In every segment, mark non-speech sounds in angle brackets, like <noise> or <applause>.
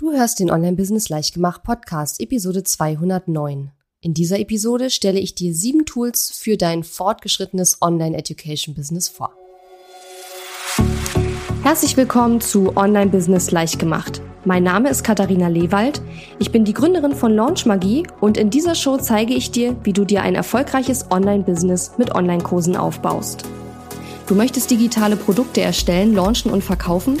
Du hörst den Online-Business Leichtgemacht Podcast, Episode 209. In dieser Episode stelle ich dir sieben Tools für dein fortgeschrittenes Online-Education-Business vor. Herzlich willkommen zu Online-Business Leichtgemacht. Mein Name ist Katharina Lewald. Ich bin die Gründerin von Launch Magie und in dieser Show zeige ich dir, wie du dir ein erfolgreiches Online-Business mit Online-Kursen aufbaust. Du möchtest digitale Produkte erstellen, launchen und verkaufen?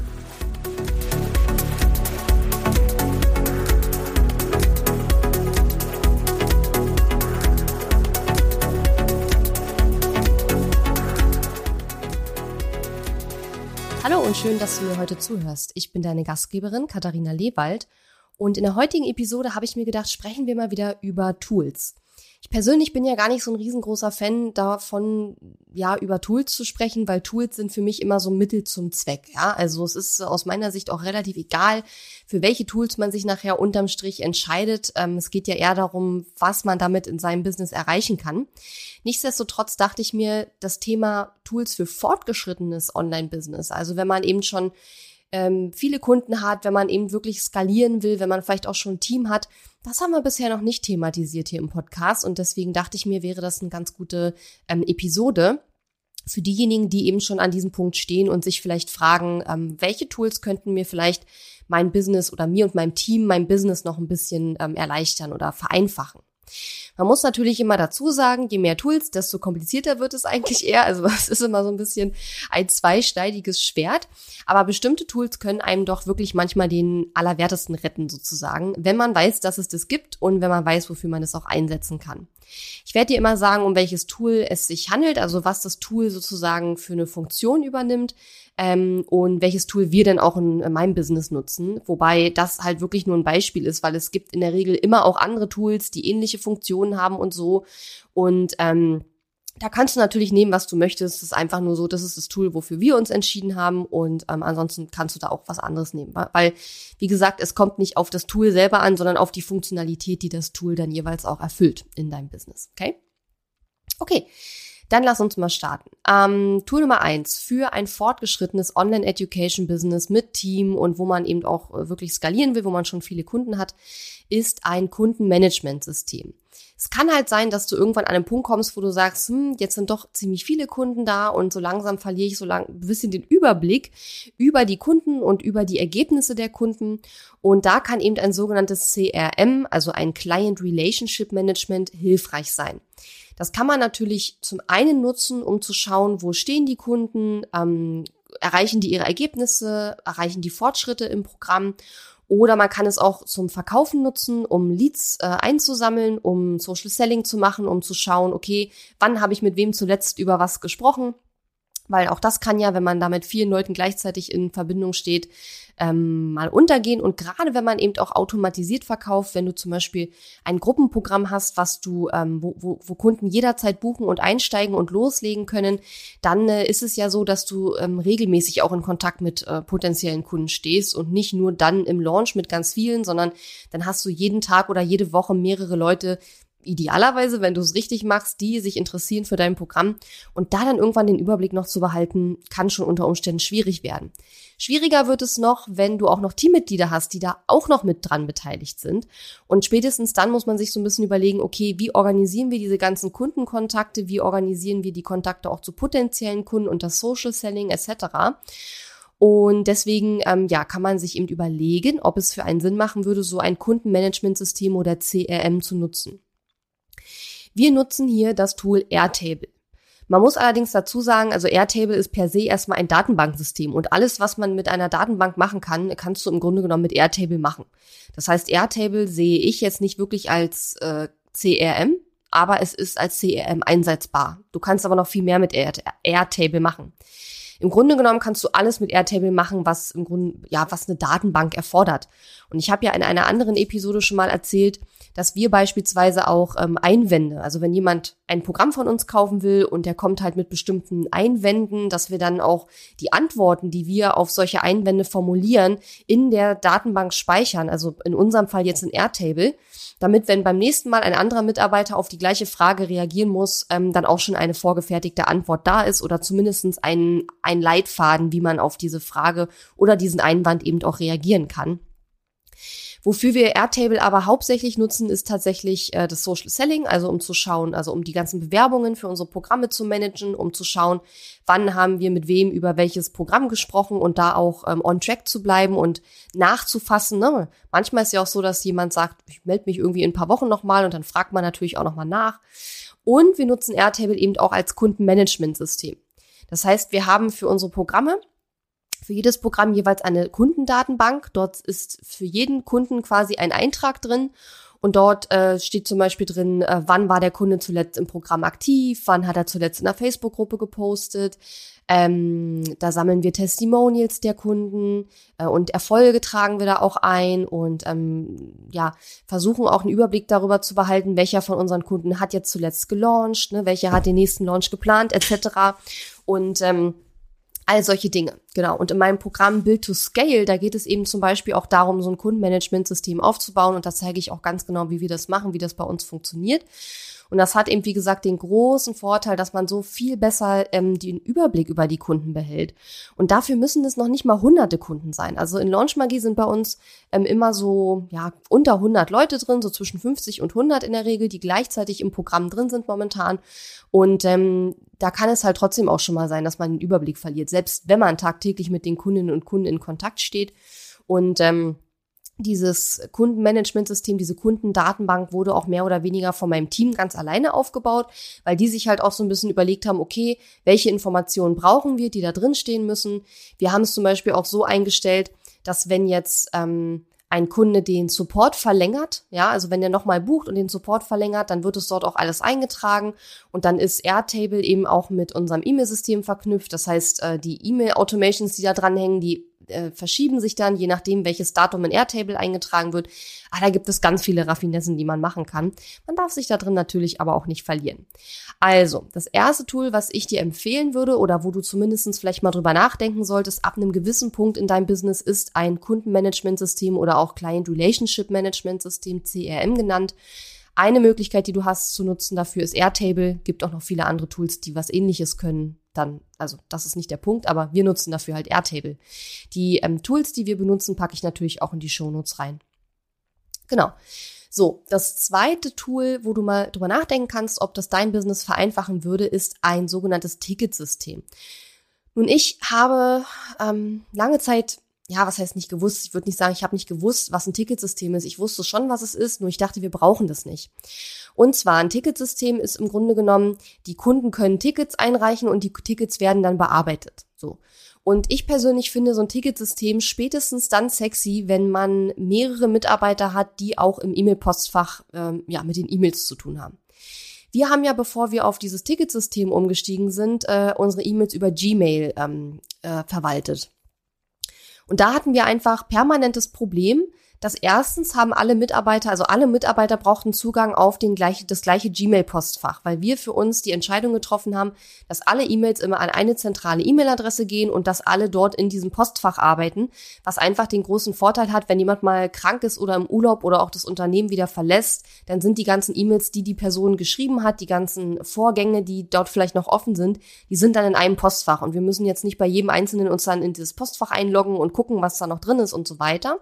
Hallo und schön, dass du mir heute zuhörst. Ich bin deine Gastgeberin Katharina Lewald und in der heutigen Episode habe ich mir gedacht, sprechen wir mal wieder über Tools. Ich persönlich bin ja gar nicht so ein riesengroßer Fan davon, ja, über Tools zu sprechen, weil Tools sind für mich immer so Mittel zum Zweck, ja. Also es ist aus meiner Sicht auch relativ egal, für welche Tools man sich nachher unterm Strich entscheidet. Ähm, es geht ja eher darum, was man damit in seinem Business erreichen kann. Nichtsdestotrotz dachte ich mir, das Thema Tools für fortgeschrittenes Online-Business, also wenn man eben schon ähm, viele Kunden hat, wenn man eben wirklich skalieren will, wenn man vielleicht auch schon ein Team hat. Das haben wir bisher noch nicht thematisiert hier im Podcast und deswegen dachte ich mir, wäre das eine ganz gute ähm, Episode für diejenigen, die eben schon an diesem Punkt stehen und sich vielleicht fragen, ähm, welche Tools könnten mir vielleicht mein Business oder mir und meinem Team mein Business noch ein bisschen ähm, erleichtern oder vereinfachen. Man muss natürlich immer dazu sagen, je mehr Tools, desto komplizierter wird es eigentlich eher. Also <laughs> es ist immer so ein bisschen ein zweischneidiges Schwert. Aber bestimmte Tools können einem doch wirklich manchmal den Allerwertesten retten sozusagen, wenn man weiß, dass es das gibt und wenn man weiß, wofür man es auch einsetzen kann. Ich werde dir immer sagen, um welches Tool es sich handelt, also was das Tool sozusagen für eine Funktion übernimmt ähm, und welches Tool wir denn auch in, in meinem Business nutzen. Wobei das halt wirklich nur ein Beispiel ist, weil es gibt in der Regel immer auch andere Tools, die ähnliche Funktionen haben und so. Und ähm, da kannst du natürlich nehmen, was du möchtest. Es ist einfach nur so, das ist das Tool, wofür wir uns entschieden haben. Und ähm, ansonsten kannst du da auch was anderes nehmen. Weil, wie gesagt, es kommt nicht auf das Tool selber an, sondern auf die Funktionalität, die das Tool dann jeweils auch erfüllt in deinem Business. Okay? Okay. Dann lass uns mal starten. Ähm, Tool Nummer eins für ein fortgeschrittenes Online-Education-Business mit Team und wo man eben auch äh, wirklich skalieren will, wo man schon viele Kunden hat, ist ein Kundenmanagementsystem. Es kann halt sein, dass du irgendwann an einen Punkt kommst, wo du sagst, hm, jetzt sind doch ziemlich viele Kunden da und so langsam verliere ich so lang ein bisschen den Überblick über die Kunden und über die Ergebnisse der Kunden. Und da kann eben ein sogenanntes CRM, also ein Client Relationship Management, hilfreich sein. Das kann man natürlich zum einen nutzen, um zu schauen, wo stehen die Kunden, ähm, erreichen die ihre Ergebnisse, erreichen die Fortschritte im Programm. Oder man kann es auch zum Verkaufen nutzen, um Leads äh, einzusammeln, um Social Selling zu machen, um zu schauen, okay, wann habe ich mit wem zuletzt über was gesprochen weil auch das kann ja, wenn man da mit vielen Leuten gleichzeitig in Verbindung steht, ähm, mal untergehen. Und gerade wenn man eben auch automatisiert verkauft, wenn du zum Beispiel ein Gruppenprogramm hast, was du, ähm, wo, wo, wo Kunden jederzeit buchen und einsteigen und loslegen können, dann äh, ist es ja so, dass du ähm, regelmäßig auch in Kontakt mit äh, potenziellen Kunden stehst und nicht nur dann im Launch mit ganz vielen, sondern dann hast du jeden Tag oder jede Woche mehrere Leute, idealerweise, wenn du es richtig machst, die sich interessieren für dein Programm und da dann irgendwann den Überblick noch zu behalten, kann schon unter Umständen schwierig werden. Schwieriger wird es noch, wenn du auch noch Teammitglieder hast, die da auch noch mit dran beteiligt sind. Und spätestens dann muss man sich so ein bisschen überlegen, okay, wie organisieren wir diese ganzen Kundenkontakte, wie organisieren wir die Kontakte auch zu potenziellen Kunden und das Social Selling etc. Und deswegen ähm, ja, kann man sich eben überlegen, ob es für einen Sinn machen würde, so ein Kundenmanagementsystem oder CRM zu nutzen. Wir nutzen hier das Tool Airtable. Man muss allerdings dazu sagen, also Airtable ist per se erstmal ein Datenbanksystem und alles, was man mit einer Datenbank machen kann, kannst du im Grunde genommen mit Airtable machen. Das heißt, Airtable sehe ich jetzt nicht wirklich als äh, CRM, aber es ist als CRM einsetzbar. Du kannst aber noch viel mehr mit Airtable machen. Im Grunde genommen kannst du alles mit Airtable machen, was im Grunde, ja, was eine Datenbank erfordert. Und ich habe ja in einer anderen Episode schon mal erzählt, dass wir beispielsweise auch ähm, Einwände, also wenn jemand ein Programm von uns kaufen will und der kommt halt mit bestimmten Einwänden, dass wir dann auch die Antworten, die wir auf solche Einwände formulieren, in der Datenbank speichern, also in unserem Fall jetzt in Airtable, damit, wenn beim nächsten Mal ein anderer Mitarbeiter auf die gleiche Frage reagieren muss, ähm, dann auch schon eine vorgefertigte Antwort da ist oder zumindestens ein, ein Leitfaden, wie man auf diese Frage oder diesen Einwand eben auch reagieren kann. Wofür wir Airtable aber hauptsächlich nutzen, ist tatsächlich äh, das Social Selling, also um zu schauen, also um die ganzen Bewerbungen für unsere Programme zu managen, um zu schauen, wann haben wir mit wem über welches Programm gesprochen und da auch ähm, on track zu bleiben und nachzufassen. Ne? Manchmal ist ja auch so, dass jemand sagt, ich melde mich irgendwie in ein paar Wochen nochmal und dann fragt man natürlich auch nochmal nach. Und wir nutzen Airtable eben auch als Kundenmanagementsystem. Das heißt, wir haben für unsere Programme für jedes Programm jeweils eine Kundendatenbank. Dort ist für jeden Kunden quasi ein Eintrag drin. Und dort äh, steht zum Beispiel drin, äh, wann war der Kunde zuletzt im Programm aktiv, wann hat er zuletzt in der Facebook-Gruppe gepostet. Ähm, da sammeln wir Testimonials der Kunden äh, und Erfolge tragen wir da auch ein und ähm, ja, versuchen auch einen Überblick darüber zu behalten, welcher von unseren Kunden hat jetzt zuletzt gelauncht, ne, welcher hat den nächsten Launch geplant, etc. Und ähm, All solche Dinge, genau. Und in meinem Programm Build to Scale, da geht es eben zum Beispiel auch darum, so ein Kundenmanagementsystem aufzubauen. Und da zeige ich auch ganz genau, wie wir das machen, wie das bei uns funktioniert. Und das hat eben, wie gesagt, den großen Vorteil, dass man so viel besser ähm, den Überblick über die Kunden behält. Und dafür müssen es noch nicht mal hunderte Kunden sein. Also in Launch Magie sind bei uns ähm, immer so, ja, unter 100 Leute drin, so zwischen 50 und 100 in der Regel, die gleichzeitig im Programm drin sind momentan. Und ähm, da kann es halt trotzdem auch schon mal sein, dass man den Überblick verliert, selbst wenn man tagtäglich mit den Kundinnen und Kunden in Kontakt steht. Und ähm, dieses Kundenmanagementsystem, diese Kundendatenbank wurde auch mehr oder weniger von meinem Team ganz alleine aufgebaut, weil die sich halt auch so ein bisschen überlegt haben, okay, welche Informationen brauchen wir, die da drin stehen müssen. Wir haben es zum Beispiel auch so eingestellt, dass wenn jetzt ähm, ein Kunde den Support verlängert, ja, also wenn der nochmal bucht und den Support verlängert, dann wird es dort auch alles eingetragen und dann ist Airtable eben auch mit unserem E-Mail-System verknüpft. Das heißt, äh, die E-Mail-Automations, die da dranhängen, die äh, verschieben sich dann, je nachdem, welches Datum in Airtable eingetragen wird. Ah, da gibt es ganz viele Raffinessen, die man machen kann. Man darf sich da drin natürlich aber auch nicht verlieren. Also, das erste Tool, was ich dir empfehlen würde oder wo du zumindest vielleicht mal drüber nachdenken solltest, ab einem gewissen Punkt in deinem Business ist ein Kundenmanagementsystem oder auch Client Relationship Management System, CRM genannt. Eine Möglichkeit, die du hast zu nutzen dafür, ist Airtable. Gibt auch noch viele andere Tools, die was ähnliches können. Dann, also das ist nicht der Punkt, aber wir nutzen dafür halt Airtable. Die ähm, Tools, die wir benutzen, packe ich natürlich auch in die Shownotes rein. Genau. So, das zweite Tool, wo du mal drüber nachdenken kannst, ob das dein Business vereinfachen würde, ist ein sogenanntes Ticketsystem. Nun, ich habe ähm, lange Zeit ja, was heißt nicht gewusst? Ich würde nicht sagen, ich habe nicht gewusst, was ein Ticketsystem ist. Ich wusste schon, was es ist, nur ich dachte, wir brauchen das nicht. Und zwar ein Ticketsystem ist im Grunde genommen, die Kunden können Tickets einreichen und die Tickets werden dann bearbeitet. So. Und ich persönlich finde so ein Ticketsystem spätestens dann sexy, wenn man mehrere Mitarbeiter hat, die auch im E-Mail-Postfach ähm, ja mit den E-Mails zu tun haben. Wir haben ja, bevor wir auf dieses Ticketsystem umgestiegen sind, äh, unsere E-Mails über Gmail ähm, äh, verwaltet. Und da hatten wir einfach permanentes Problem, dass erstens haben alle Mitarbeiter, also alle Mitarbeiter brauchten Zugang auf den gleiche, das gleiche Gmail-Postfach, weil wir für uns die Entscheidung getroffen haben, dass alle E-Mails immer an eine zentrale E-Mail-Adresse gehen und dass alle dort in diesem Postfach arbeiten, was einfach den großen Vorteil hat, wenn jemand mal krank ist oder im Urlaub oder auch das Unternehmen wieder verlässt, dann sind die ganzen E-Mails, die die Person geschrieben hat, die ganzen Vorgänge, die dort vielleicht noch offen sind, die sind dann in einem Postfach und wir müssen jetzt nicht bei jedem Einzelnen uns dann in dieses Postfach einloggen und gucken, was da noch drin ist und so weiter.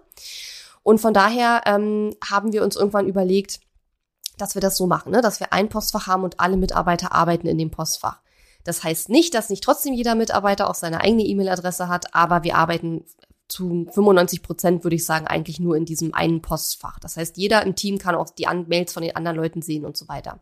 Und von daher ähm, haben wir uns irgendwann überlegt, dass wir das so machen, ne? dass wir ein Postfach haben und alle Mitarbeiter arbeiten in dem Postfach. Das heißt nicht, dass nicht trotzdem jeder Mitarbeiter auch seine eigene E-Mail-Adresse hat, aber wir arbeiten zu 95 Prozent, würde ich sagen, eigentlich nur in diesem einen Postfach. Das heißt, jeder im Team kann auch die Mails von den anderen Leuten sehen und so weiter.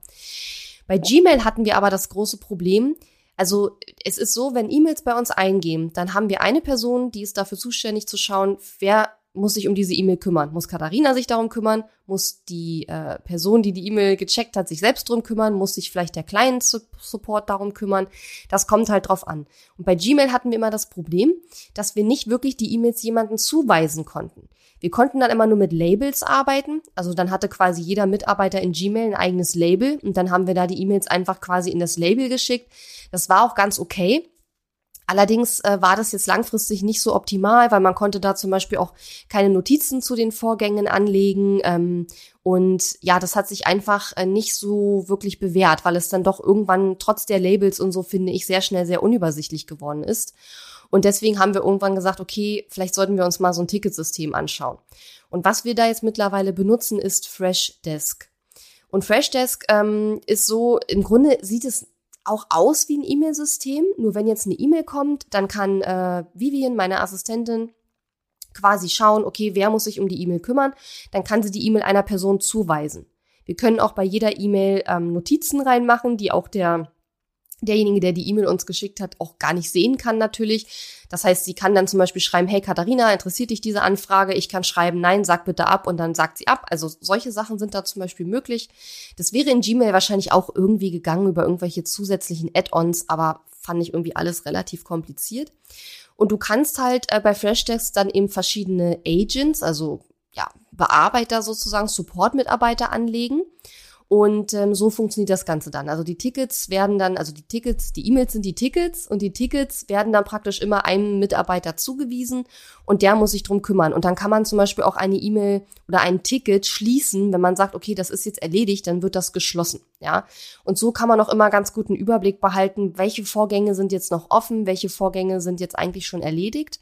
Bei Gmail hatten wir aber das große Problem, also es ist so, wenn E-Mails bei uns eingehen, dann haben wir eine Person, die ist dafür zuständig zu schauen, wer muss sich um diese E-Mail kümmern? Muss Katharina sich darum kümmern? Muss die äh, Person, die die E-Mail gecheckt hat, sich selbst drum kümmern? Muss sich vielleicht der Client-Support darum kümmern? Das kommt halt drauf an. Und bei Gmail hatten wir immer das Problem, dass wir nicht wirklich die E-Mails jemanden zuweisen konnten. Wir konnten dann immer nur mit Labels arbeiten. Also dann hatte quasi jeder Mitarbeiter in Gmail ein eigenes Label und dann haben wir da die E-Mails einfach quasi in das Label geschickt. Das war auch ganz okay. Allerdings äh, war das jetzt langfristig nicht so optimal, weil man konnte da zum Beispiel auch keine Notizen zu den Vorgängen anlegen. Ähm, und ja, das hat sich einfach äh, nicht so wirklich bewährt, weil es dann doch irgendwann trotz der Labels und so, finde ich, sehr schnell sehr unübersichtlich geworden ist. Und deswegen haben wir irgendwann gesagt, okay, vielleicht sollten wir uns mal so ein Ticketsystem anschauen. Und was wir da jetzt mittlerweile benutzen, ist Freshdesk. Und Freshdesk ähm, ist so, im Grunde sieht es auch aus wie ein E-Mail-System. Nur wenn jetzt eine E-Mail kommt, dann kann äh, Vivian, meine Assistentin, quasi schauen, okay, wer muss sich um die E-Mail kümmern. Dann kann sie die E-Mail einer Person zuweisen. Wir können auch bei jeder E-Mail ähm, Notizen reinmachen, die auch der derjenige, der die E-Mail uns geschickt hat, auch gar nicht sehen kann natürlich. Das heißt, sie kann dann zum Beispiel schreiben, hey Katharina, interessiert dich diese Anfrage? Ich kann schreiben, nein, sag bitte ab und dann sagt sie ab. Also solche Sachen sind da zum Beispiel möglich. Das wäre in Gmail wahrscheinlich auch irgendwie gegangen über irgendwelche zusätzlichen Add-ons, aber fand ich irgendwie alles relativ kompliziert. Und du kannst halt äh, bei Freshdesk dann eben verschiedene Agents, also ja, Bearbeiter sozusagen, Support-Mitarbeiter anlegen. Und ähm, so funktioniert das Ganze dann. Also die Tickets werden dann, also die Tickets, die E-Mails sind die Tickets und die Tickets werden dann praktisch immer einem Mitarbeiter zugewiesen und der muss sich drum kümmern. Und dann kann man zum Beispiel auch eine E-Mail oder ein Ticket schließen, wenn man sagt, okay, das ist jetzt erledigt, dann wird das geschlossen. Ja. Und so kann man auch immer ganz guten Überblick behalten, welche Vorgänge sind jetzt noch offen, welche Vorgänge sind jetzt eigentlich schon erledigt.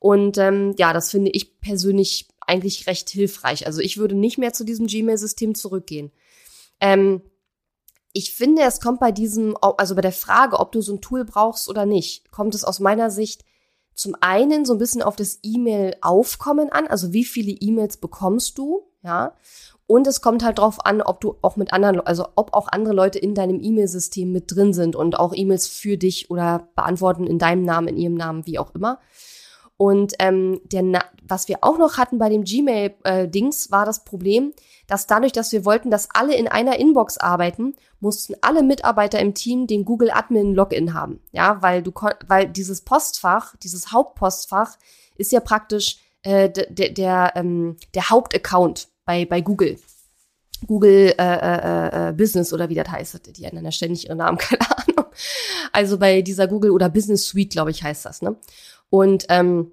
Und ähm, ja, das finde ich persönlich eigentlich recht hilfreich. Also ich würde nicht mehr zu diesem Gmail-System zurückgehen. Ähm, ich finde, es kommt bei diesem, also bei der Frage, ob du so ein Tool brauchst oder nicht, kommt es aus meiner Sicht zum einen so ein bisschen auf das E-Mail-Aufkommen an, also wie viele E-Mails bekommst du, ja. Und es kommt halt drauf an, ob du auch mit anderen, also ob auch andere Leute in deinem E-Mail-System mit drin sind und auch E-Mails für dich oder beantworten in deinem Namen, in ihrem Namen, wie auch immer. Und ähm, der, was wir auch noch hatten bei dem Gmail-Dings, äh, war das Problem, dass dadurch, dass wir wollten, dass alle in einer Inbox arbeiten, mussten alle Mitarbeiter im Team den Google Admin Login haben. Ja, weil du weil dieses Postfach, dieses Hauptpostfach ist ja praktisch äh, der der ähm, der Hauptaccount bei bei Google. Google äh, äh, äh, Business oder wie das heißt, die ändern ja ständig ihren Namen, <laughs> keine Ahnung. Also bei dieser Google oder Business Suite, glaube ich, heißt das, ne? Und ähm,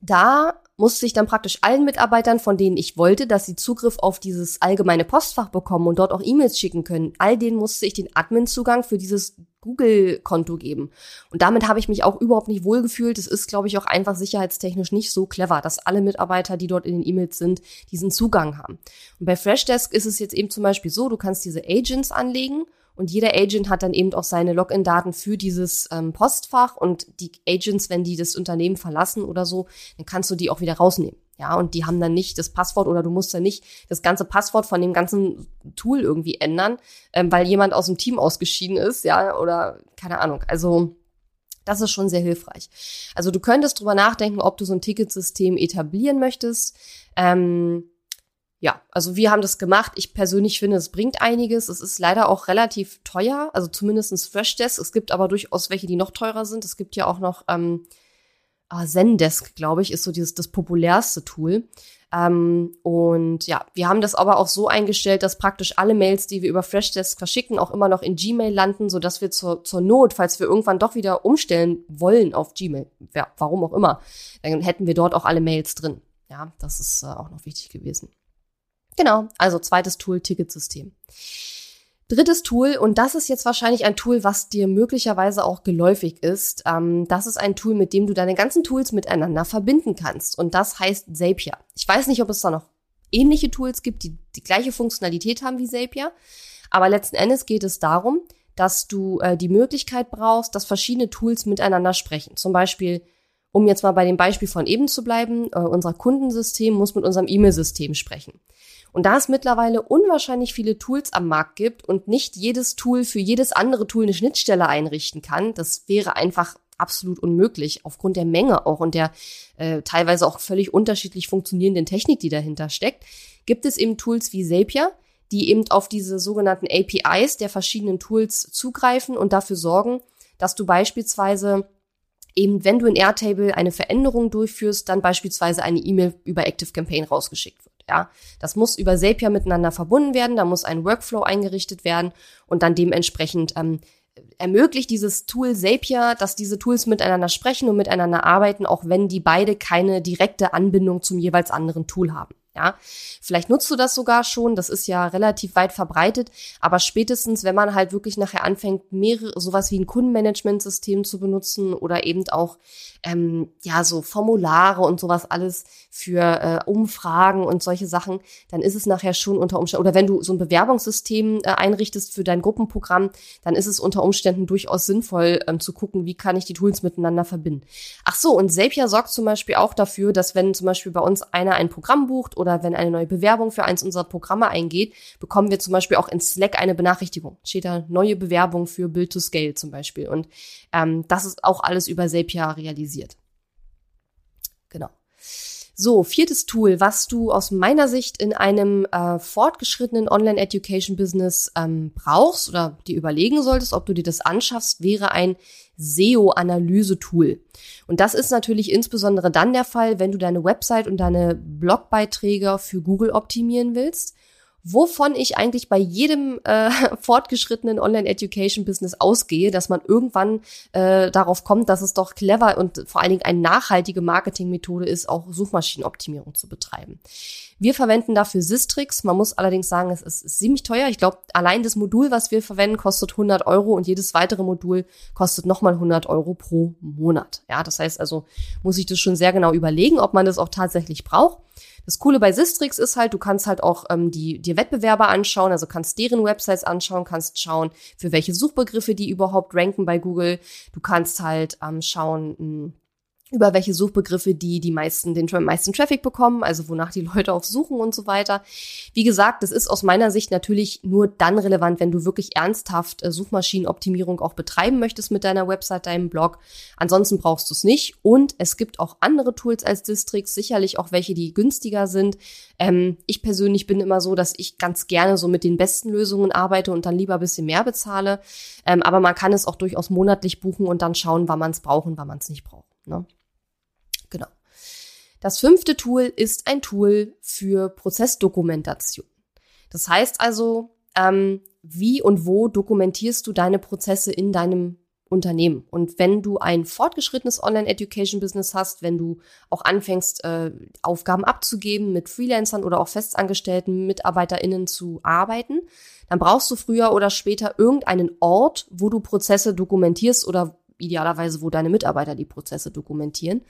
da musste ich dann praktisch allen Mitarbeitern, von denen ich wollte, dass sie Zugriff auf dieses allgemeine Postfach bekommen und dort auch E-Mails schicken können, all denen musste ich den Admin-Zugang für dieses Google-Konto geben. Und damit habe ich mich auch überhaupt nicht wohlgefühlt. Es ist, glaube ich, auch einfach sicherheitstechnisch nicht so clever, dass alle Mitarbeiter, die dort in den E-Mails sind, diesen Zugang haben. Und bei Freshdesk ist es jetzt eben zum Beispiel so, du kannst diese Agents anlegen und jeder Agent hat dann eben auch seine Login-Daten für dieses ähm, Postfach und die Agents, wenn die das Unternehmen verlassen oder so, dann kannst du die auch wieder rausnehmen. Ja, und die haben dann nicht das Passwort oder du musst dann nicht das ganze Passwort von dem ganzen Tool irgendwie ändern, ähm, weil jemand aus dem Team ausgeschieden ist, ja, oder keine Ahnung. Also das ist schon sehr hilfreich. Also du könntest drüber nachdenken, ob du so ein Ticketsystem etablieren möchtest. Ähm, ja, also wir haben das gemacht. Ich persönlich finde, es bringt einiges. Es ist leider auch relativ teuer, also zumindestens Freshdesk. Es gibt aber durchaus welche, die noch teurer sind. Es gibt ja auch noch ähm, ah, Zendesk, glaube ich, ist so dieses das populärste Tool. Ähm, und ja, wir haben das aber auch so eingestellt, dass praktisch alle Mails, die wir über Freshdesk verschicken, auch immer noch in Gmail landen, so dass wir zur, zur Not, falls wir irgendwann doch wieder umstellen wollen auf Gmail, ja, warum auch immer, dann hätten wir dort auch alle Mails drin. Ja, das ist äh, auch noch wichtig gewesen. Genau, also zweites Tool, Ticketsystem. Drittes Tool, und das ist jetzt wahrscheinlich ein Tool, was dir möglicherweise auch geläufig ist. Ähm, das ist ein Tool, mit dem du deine ganzen Tools miteinander verbinden kannst. Und das heißt Zapier. Ich weiß nicht, ob es da noch ähnliche Tools gibt, die die gleiche Funktionalität haben wie Zapier. Aber letzten Endes geht es darum, dass du äh, die Möglichkeit brauchst, dass verschiedene Tools miteinander sprechen. Zum Beispiel, um jetzt mal bei dem Beispiel von eben zu bleiben, äh, unser Kundensystem muss mit unserem E-Mail-System sprechen. Und da es mittlerweile unwahrscheinlich viele Tools am Markt gibt und nicht jedes Tool für jedes andere Tool eine Schnittstelle einrichten kann, das wäre einfach absolut unmöglich, aufgrund der Menge auch und der äh, teilweise auch völlig unterschiedlich funktionierenden Technik, die dahinter steckt, gibt es eben Tools wie Zapier, die eben auf diese sogenannten APIs der verschiedenen Tools zugreifen und dafür sorgen, dass du beispielsweise eben, wenn du in Airtable eine Veränderung durchführst, dann beispielsweise eine E-Mail über Active Campaign rausgeschickt wird. Ja, das muss über Zapier miteinander verbunden werden, da muss ein Workflow eingerichtet werden und dann dementsprechend ähm, ermöglicht dieses Tool Zapier, dass diese Tools miteinander sprechen und miteinander arbeiten, auch wenn die beide keine direkte Anbindung zum jeweils anderen Tool haben. Ja, vielleicht nutzt du das sogar schon, das ist ja relativ weit verbreitet, aber spätestens, wenn man halt wirklich nachher anfängt, mehrere, sowas wie ein Kundenmanagementsystem zu benutzen oder eben auch, ähm, ja, so Formulare und sowas alles für äh, Umfragen und solche Sachen, dann ist es nachher schon unter Umständen, oder wenn du so ein Bewerbungssystem äh, einrichtest für dein Gruppenprogramm, dann ist es unter Umständen durchaus sinnvoll ähm, zu gucken, wie kann ich die Tools miteinander verbinden. Ach so, und Zapier sorgt zum Beispiel auch dafür, dass wenn zum Beispiel bei uns einer ein Programm bucht oder wenn eine neue Bewerbung für eins unserer Programme eingeht, bekommen wir zum Beispiel auch in Slack eine Benachrichtigung. Steht da neue Bewerbung für Build to Scale zum Beispiel. Und ähm, das ist auch alles über Zapier realisiert. Genau. So, viertes Tool, was du aus meiner Sicht in einem äh, fortgeschrittenen Online-Education-Business ähm, brauchst oder dir überlegen solltest, ob du dir das anschaffst, wäre ein SEO-Analyse-Tool. Und das ist natürlich insbesondere dann der Fall, wenn du deine Website und deine Blogbeiträge für Google optimieren willst wovon ich eigentlich bei jedem äh, <laughs> fortgeschrittenen Online-Education-Business ausgehe, dass man irgendwann äh, darauf kommt, dass es doch clever und vor allen Dingen eine nachhaltige Marketingmethode ist, auch Suchmaschinenoptimierung zu betreiben. Wir verwenden dafür Sistrix. Man muss allerdings sagen, es ist ziemlich teuer. Ich glaube, allein das Modul, was wir verwenden, kostet 100 Euro und jedes weitere Modul kostet nochmal 100 Euro pro Monat. Ja, das heißt also, muss ich das schon sehr genau überlegen, ob man das auch tatsächlich braucht. Das Coole bei Sistrix ist halt, du kannst halt auch ähm, die dir Wettbewerber anschauen, also kannst deren Websites anschauen, kannst schauen, für welche Suchbegriffe die überhaupt ranken bei Google. Du kannst halt ähm, schauen, hm, über welche Suchbegriffe die die meisten den meisten Traffic bekommen, also wonach die <laughs> Leute auf suchen und so weiter. Wie gesagt, das ist aus meiner Sicht natürlich nur dann relevant, wenn du wirklich ernsthaft äh, Suchmaschinenoptimierung auch betreiben möchtest mit deiner Website, deinem Blog. Ansonsten brauchst du es nicht. Und es gibt auch andere Tools als Districts, sicherlich auch welche, die günstiger sind. Ähm, ich persönlich bin immer so, dass ich ganz gerne so mit den besten Lösungen arbeite und dann lieber ein bisschen mehr bezahle. Ähm, aber man kann es auch durchaus monatlich buchen und dann schauen, wann man es braucht und wann man es nicht braucht. Ne? Das fünfte Tool ist ein Tool für Prozessdokumentation. Das heißt also, ähm, wie und wo dokumentierst du deine Prozesse in deinem Unternehmen. Und wenn du ein fortgeschrittenes Online-Education-Business hast, wenn du auch anfängst, äh, Aufgaben abzugeben, mit Freelancern oder auch festangestellten MitarbeiterInnen zu arbeiten, dann brauchst du früher oder später irgendeinen Ort, wo du Prozesse dokumentierst oder idealerweise, wo deine Mitarbeiter die Prozesse dokumentieren.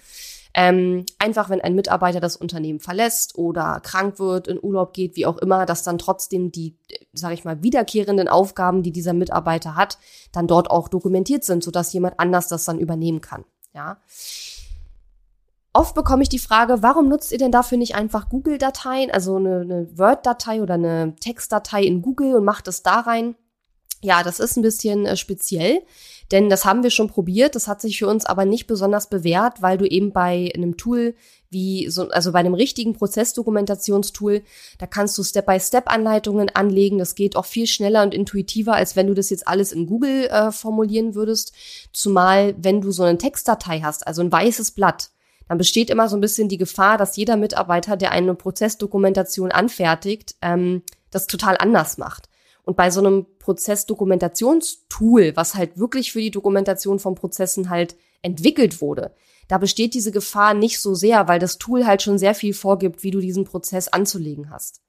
Ähm, einfach, wenn ein Mitarbeiter das Unternehmen verlässt oder krank wird, in Urlaub geht, wie auch immer, dass dann trotzdem die, sage ich mal, wiederkehrenden Aufgaben, die dieser Mitarbeiter hat, dann dort auch dokumentiert sind, sodass jemand anders das dann übernehmen kann. Ja. Oft bekomme ich die Frage, warum nutzt ihr denn dafür nicht einfach Google-Dateien, also eine, eine Word-Datei oder eine Textdatei in Google und macht es da rein? Ja, das ist ein bisschen äh, speziell. Denn das haben wir schon probiert, das hat sich für uns aber nicht besonders bewährt, weil du eben bei einem Tool wie so, also bei einem richtigen Prozessdokumentationstool, da kannst du Step-by-Step-Anleitungen anlegen. Das geht auch viel schneller und intuitiver, als wenn du das jetzt alles in Google äh, formulieren würdest. Zumal, wenn du so eine Textdatei hast, also ein weißes Blatt, dann besteht immer so ein bisschen die Gefahr, dass jeder Mitarbeiter, der eine Prozessdokumentation anfertigt, ähm, das total anders macht. Und bei so einem Prozessdokumentationstool, was halt wirklich für die Dokumentation von Prozessen halt entwickelt wurde, da besteht diese Gefahr nicht so sehr, weil das Tool halt schon sehr viel vorgibt, wie du diesen Prozess anzulegen hast.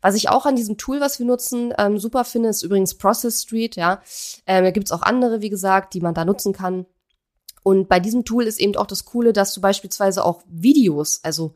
Was ich auch an diesem Tool, was wir nutzen, ähm, super finde, ist übrigens Process Street, ja. Ähm, da gibt's auch andere, wie gesagt, die man da nutzen kann. Und bei diesem Tool ist eben auch das Coole, dass du beispielsweise auch Videos, also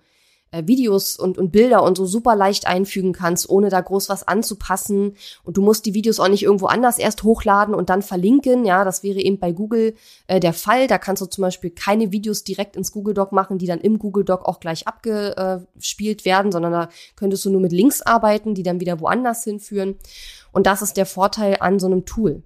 äh, Videos und, und Bilder und so super leicht einfügen kannst, ohne da groß was anzupassen. Und du musst die Videos auch nicht irgendwo anders erst hochladen und dann verlinken. Ja, das wäre eben bei Google äh, der Fall. Da kannst du zum Beispiel keine Videos direkt ins Google Doc machen, die dann im Google Doc auch gleich abgespielt werden, sondern da könntest du nur mit Links arbeiten, die dann wieder woanders hinführen. Und das ist der Vorteil an so einem Tool.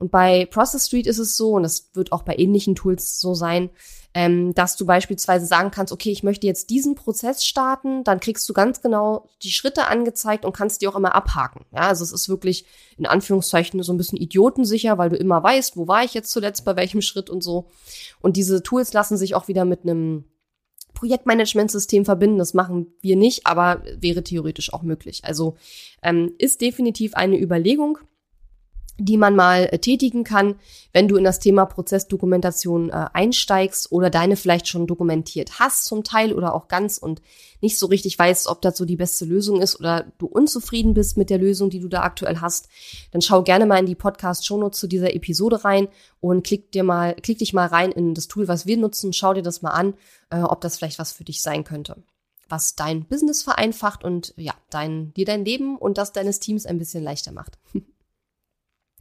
Und bei Process Street ist es so, und das wird auch bei ähnlichen Tools so sein, ähm, dass du beispielsweise sagen kannst, okay, ich möchte jetzt diesen Prozess starten, dann kriegst du ganz genau die Schritte angezeigt und kannst die auch immer abhaken. Ja, also es ist wirklich in Anführungszeichen so ein bisschen idiotensicher, weil du immer weißt, wo war ich jetzt zuletzt bei welchem Schritt und so. Und diese Tools lassen sich auch wieder mit einem Projektmanagementsystem verbinden. Das machen wir nicht, aber wäre theoretisch auch möglich. Also ähm, ist definitiv eine Überlegung die man mal äh, tätigen kann, wenn du in das Thema Prozessdokumentation äh, einsteigst oder deine vielleicht schon dokumentiert hast zum Teil oder auch ganz und nicht so richtig weißt, ob das so die beste Lösung ist oder du unzufrieden bist mit der Lösung, die du da aktuell hast, dann schau gerne mal in die Podcast Shownotes zu dieser Episode rein und klick dir mal, klick dich mal rein in das Tool, was wir nutzen, schau dir das mal an, äh, ob das vielleicht was für dich sein könnte was dein Business vereinfacht und ja, dein, dir dein Leben und das deines Teams ein bisschen leichter macht. <laughs>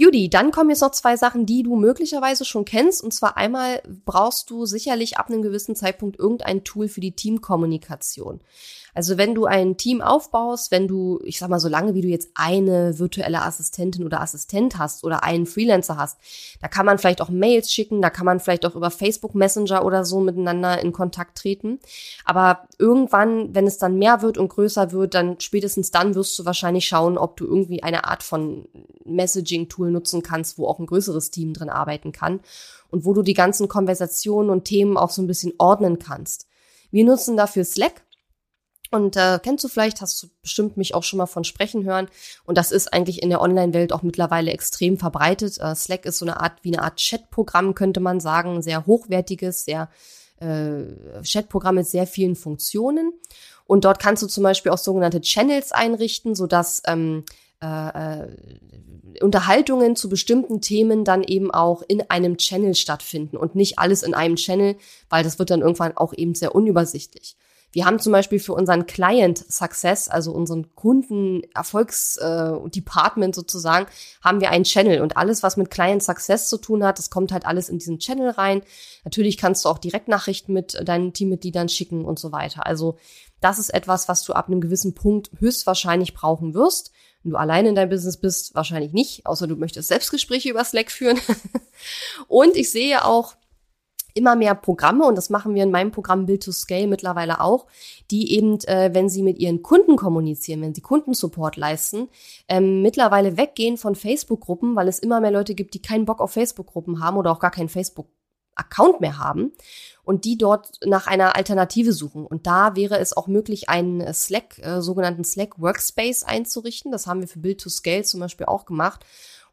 Judy, dann kommen jetzt noch zwei Sachen, die du möglicherweise schon kennst. Und zwar einmal brauchst du sicherlich ab einem gewissen Zeitpunkt irgendein Tool für die Teamkommunikation. Also wenn du ein Team aufbaust, wenn du, ich sag mal, so lange wie du jetzt eine virtuelle Assistentin oder Assistent hast oder einen Freelancer hast, da kann man vielleicht auch Mails schicken, da kann man vielleicht auch über Facebook Messenger oder so miteinander in Kontakt treten. Aber irgendwann, wenn es dann mehr wird und größer wird, dann spätestens dann wirst du wahrscheinlich schauen, ob du irgendwie eine Art von Messaging-Tool nutzen kannst, wo auch ein größeres Team drin arbeiten kann und wo du die ganzen Konversationen und Themen auch so ein bisschen ordnen kannst. Wir nutzen dafür Slack. Und äh, kennst du vielleicht, hast du bestimmt mich auch schon mal von sprechen hören. Und das ist eigentlich in der Online-Welt auch mittlerweile extrem verbreitet. Äh, Slack ist so eine Art, wie eine Art Chat-Programm, könnte man sagen. Sehr hochwertiges, sehr äh, Chat-Programm mit sehr vielen Funktionen. Und dort kannst du zum Beispiel auch sogenannte Channels einrichten, sodass ähm, äh, äh, Unterhaltungen zu bestimmten Themen dann eben auch in einem Channel stattfinden und nicht alles in einem Channel, weil das wird dann irgendwann auch eben sehr unübersichtlich. Wir haben zum Beispiel für unseren Client Success, also unseren Kunden Erfolgsdepartment äh, sozusagen, haben wir einen Channel und alles, was mit Client Success zu tun hat, das kommt halt alles in diesen Channel rein. Natürlich kannst du auch Direktnachrichten mit deinen Teammitgliedern schicken und so weiter. Also das ist etwas, was du ab einem gewissen Punkt höchstwahrscheinlich brauchen wirst. Wenn du alleine in deinem Business bist, wahrscheinlich nicht, außer du möchtest Selbstgespräche über Slack führen. <laughs> und ich sehe auch, immer mehr Programme, und das machen wir in meinem Programm Build to Scale mittlerweile auch, die eben, äh, wenn sie mit ihren Kunden kommunizieren, wenn sie Kundensupport leisten, ähm, mittlerweile weggehen von Facebook-Gruppen, weil es immer mehr Leute gibt, die keinen Bock auf Facebook-Gruppen haben oder auch gar keinen Facebook-Account mehr haben und die dort nach einer Alternative suchen. Und da wäre es auch möglich, einen Slack, äh, sogenannten Slack Workspace einzurichten. Das haben wir für Build to Scale zum Beispiel auch gemacht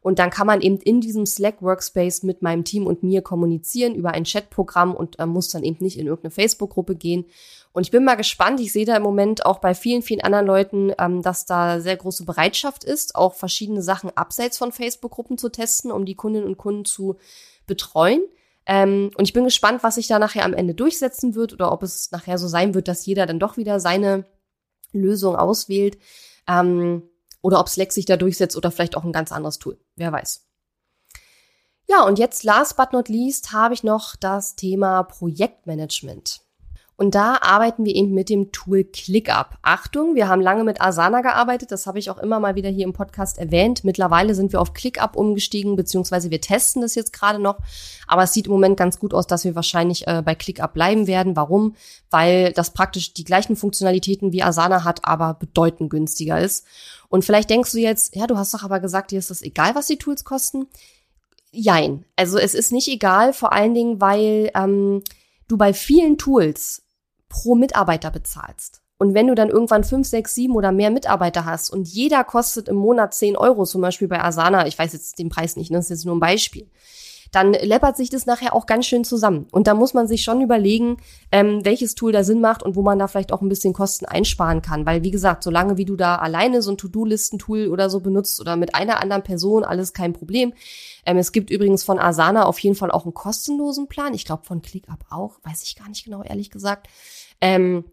und dann kann man eben in diesem Slack Workspace mit meinem Team und mir kommunizieren über ein Chatprogramm und äh, muss dann eben nicht in irgendeine Facebook-Gruppe gehen. Und ich bin mal gespannt. Ich sehe da im Moment auch bei vielen, vielen anderen Leuten, ähm, dass da sehr große Bereitschaft ist, auch verschiedene Sachen abseits von Facebook-Gruppen zu testen, um die Kundinnen und Kunden zu betreuen. Ähm, und ich bin gespannt, was sich da nachher am Ende durchsetzen wird oder ob es nachher so sein wird, dass jeder dann doch wieder seine Lösung auswählt. Ähm, oder ob Slack sich da durchsetzt oder vielleicht auch ein ganz anderes Tool. Wer weiß. Ja, und jetzt last but not least habe ich noch das Thema Projektmanagement. Und da arbeiten wir eben mit dem Tool ClickUp. Achtung, wir haben lange mit Asana gearbeitet, das habe ich auch immer mal wieder hier im Podcast erwähnt. Mittlerweile sind wir auf ClickUp umgestiegen, beziehungsweise wir testen das jetzt gerade noch. Aber es sieht im Moment ganz gut aus, dass wir wahrscheinlich äh, bei ClickUp bleiben werden. Warum? Weil das praktisch die gleichen Funktionalitäten wie Asana hat, aber bedeutend günstiger ist. Und vielleicht denkst du jetzt, ja, du hast doch aber gesagt, dir ist das egal, was die Tools kosten. Jein. Also es ist nicht egal, vor allen Dingen, weil ähm, du bei vielen Tools pro Mitarbeiter bezahlst. Und wenn du dann irgendwann fünf, sechs, sieben oder mehr Mitarbeiter hast und jeder kostet im Monat zehn Euro, zum Beispiel bei Asana, ich weiß jetzt den Preis nicht, ne, das ist jetzt nur ein Beispiel, dann läppert sich das nachher auch ganz schön zusammen. Und da muss man sich schon überlegen, ähm, welches Tool da Sinn macht und wo man da vielleicht auch ein bisschen Kosten einsparen kann. Weil, wie gesagt, solange wie du da alleine so ein To-Do-Listen-Tool oder so benutzt oder mit einer anderen Person, alles kein Problem. Ähm, es gibt übrigens von Asana auf jeden Fall auch einen kostenlosen Plan. Ich glaube von ClickUp auch, weiß ich gar nicht genau, ehrlich gesagt. Ähm,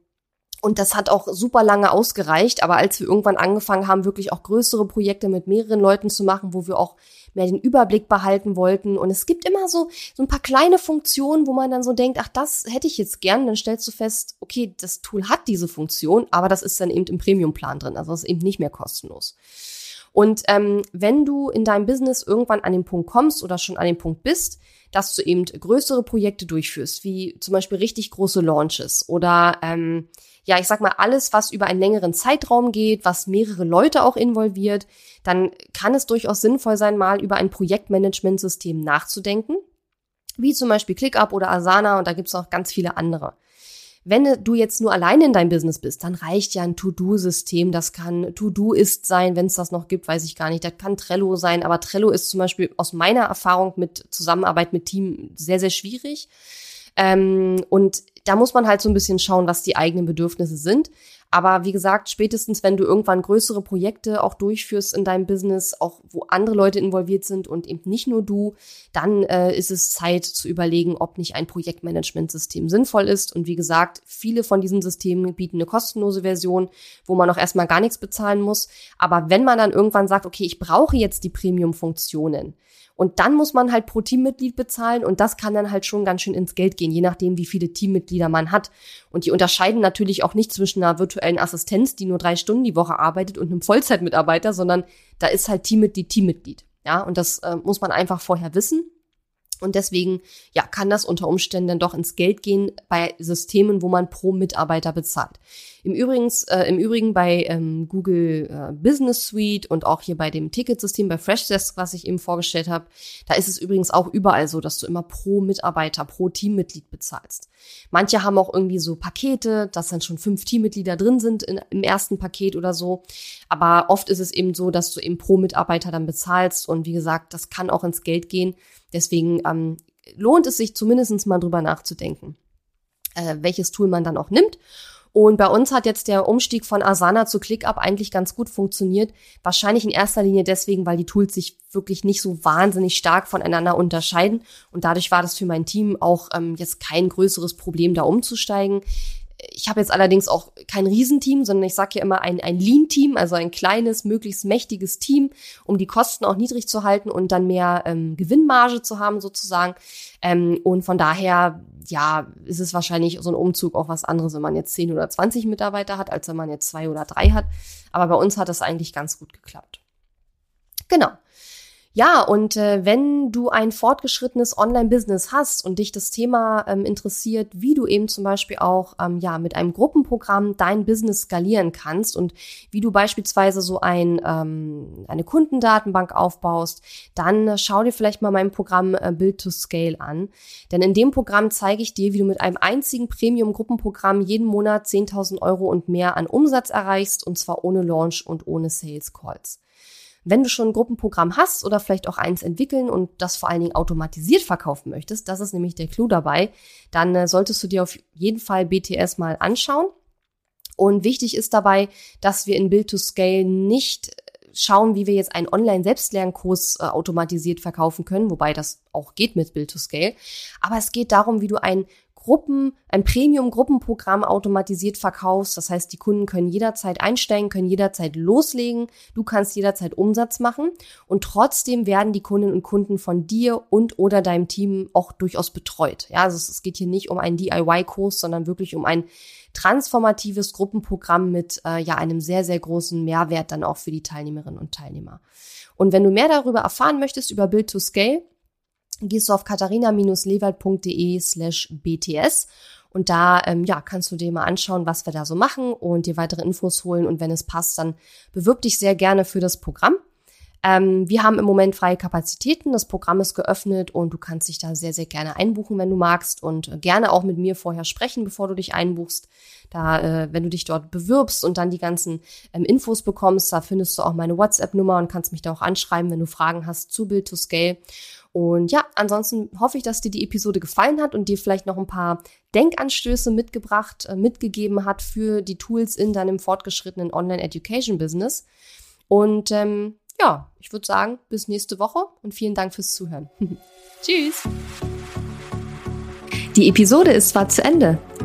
und das hat auch super lange ausgereicht. Aber als wir irgendwann angefangen haben, wirklich auch größere Projekte mit mehreren Leuten zu machen, wo wir auch mehr den Überblick behalten wollten. Und es gibt immer so, so ein paar kleine Funktionen, wo man dann so denkt, ach, das hätte ich jetzt gern. Dann stellst du fest, okay, das Tool hat diese Funktion, aber das ist dann eben im Premium-Plan drin. Also das ist eben nicht mehr kostenlos. Und ähm, wenn du in deinem Business irgendwann an den Punkt kommst oder schon an den Punkt bist, dass du eben größere Projekte durchführst, wie zum Beispiel richtig große Launches oder ähm, ja, ich sag mal, alles, was über einen längeren Zeitraum geht, was mehrere Leute auch involviert, dann kann es durchaus sinnvoll sein, mal über ein Projektmanagementsystem nachzudenken, wie zum Beispiel ClickUp oder Asana und da gibt's auch ganz viele andere. Wenn du jetzt nur alleine in deinem Business bist, dann reicht ja ein To-Do-System. Das kann To-Do-Ist sein, wenn es das noch gibt, weiß ich gar nicht. Das kann Trello sein, aber Trello ist zum Beispiel aus meiner Erfahrung mit Zusammenarbeit mit Team sehr, sehr schwierig. Ähm, und da muss man halt so ein bisschen schauen, was die eigenen Bedürfnisse sind. Aber wie gesagt, spätestens wenn du irgendwann größere Projekte auch durchführst in deinem Business, auch wo andere Leute involviert sind und eben nicht nur du, dann äh, ist es Zeit zu überlegen, ob nicht ein Projektmanagementsystem sinnvoll ist. Und wie gesagt, viele von diesen Systemen bieten eine kostenlose Version, wo man auch erstmal gar nichts bezahlen muss. Aber wenn man dann irgendwann sagt, okay, ich brauche jetzt die Premium-Funktionen, und dann muss man halt pro Teammitglied bezahlen und das kann dann halt schon ganz schön ins Geld gehen, je nachdem, wie viele Teammitglieder man hat. Und die unterscheiden natürlich auch nicht zwischen einer virtuellen Assistenz, die nur drei Stunden die Woche arbeitet und einem Vollzeitmitarbeiter, sondern da ist halt Teammitglied Teammitglied. Ja, und das äh, muss man einfach vorher wissen. Und deswegen, ja, kann das unter Umständen dann doch ins Geld gehen bei Systemen, wo man pro Mitarbeiter bezahlt. Im, Übrigens, äh, im Übrigen bei ähm, Google äh, Business Suite und auch hier bei dem Ticketsystem bei Freshdesk, was ich eben vorgestellt habe, da ist es übrigens auch überall so, dass du immer pro Mitarbeiter, pro Teammitglied bezahlst. Manche haben auch irgendwie so Pakete, dass dann schon fünf Teammitglieder drin sind in, im ersten Paket oder so. Aber oft ist es eben so, dass du eben pro Mitarbeiter dann bezahlst. Und wie gesagt, das kann auch ins Geld gehen. Deswegen ähm, lohnt es sich zumindest mal drüber nachzudenken, äh, welches Tool man dann auch nimmt. Und bei uns hat jetzt der Umstieg von Asana zu ClickUp eigentlich ganz gut funktioniert. Wahrscheinlich in erster Linie deswegen, weil die Tools sich wirklich nicht so wahnsinnig stark voneinander unterscheiden. Und dadurch war das für mein Team auch ähm, jetzt kein größeres Problem, da umzusteigen. Ich habe jetzt allerdings auch kein Riesenteam, sondern ich sage ja immer ein, ein Lean-Team, also ein kleines, möglichst mächtiges Team, um die Kosten auch niedrig zu halten und dann mehr ähm, Gewinnmarge zu haben sozusagen. Ähm, und von daher, ja, ist es wahrscheinlich so ein Umzug auch was anderes, wenn man jetzt 10 oder 20 Mitarbeiter hat, als wenn man jetzt zwei oder drei hat. Aber bei uns hat das eigentlich ganz gut geklappt. Genau. Ja, und äh, wenn du ein fortgeschrittenes Online-Business hast und dich das Thema ähm, interessiert, wie du eben zum Beispiel auch ähm, ja mit einem Gruppenprogramm dein Business skalieren kannst und wie du beispielsweise so ein ähm, eine Kundendatenbank aufbaust, dann äh, schau dir vielleicht mal mein Programm äh, Build to Scale an. Denn in dem Programm zeige ich dir, wie du mit einem einzigen Premium-Gruppenprogramm jeden Monat 10.000 Euro und mehr an Umsatz erreichst und zwar ohne Launch und ohne Sales Calls. Wenn du schon ein Gruppenprogramm hast oder vielleicht auch eins entwickeln und das vor allen Dingen automatisiert verkaufen möchtest, das ist nämlich der Clou dabei, dann äh, solltest du dir auf jeden Fall BTS mal anschauen. Und wichtig ist dabei, dass wir in Build to Scale nicht äh, schauen, wie wir jetzt einen Online-Selbstlernkurs äh, automatisiert verkaufen können, wobei das auch geht mit Build to Scale. Aber es geht darum, wie du ein Gruppen, ein Premium-Gruppenprogramm automatisiert verkaufst. Das heißt, die Kunden können jederzeit einsteigen, können jederzeit loslegen. Du kannst jederzeit Umsatz machen. Und trotzdem werden die Kundinnen und Kunden von dir und oder deinem Team auch durchaus betreut. Ja, also es geht hier nicht um einen DIY-Kurs, sondern wirklich um ein transformatives Gruppenprogramm mit äh, ja einem sehr, sehr großen Mehrwert dann auch für die Teilnehmerinnen und Teilnehmer. Und wenn du mehr darüber erfahren möchtest, über Build to Scale, gehst du auf katharina-lewald.de slash bts und da ähm, ja, kannst du dir mal anschauen, was wir da so machen und dir weitere Infos holen. Und wenn es passt, dann bewirb dich sehr gerne für das Programm. Ähm, wir haben im Moment freie Kapazitäten. Das Programm ist geöffnet und du kannst dich da sehr, sehr gerne einbuchen, wenn du magst. Und gerne auch mit mir vorher sprechen, bevor du dich einbuchst. Da, äh, wenn du dich dort bewirbst und dann die ganzen ähm, Infos bekommst, da findest du auch meine WhatsApp-Nummer und kannst mich da auch anschreiben, wenn du Fragen hast zu Build to Scale. Und ja, ansonsten hoffe ich, dass dir die Episode gefallen hat und dir vielleicht noch ein paar Denkanstöße mitgebracht, äh, mitgegeben hat für die Tools in deinem fortgeschrittenen Online-Education-Business. Und ähm, ja, ich würde sagen, bis nächste Woche und vielen Dank fürs Zuhören. <laughs> Tschüss. Die Episode ist zwar zu Ende,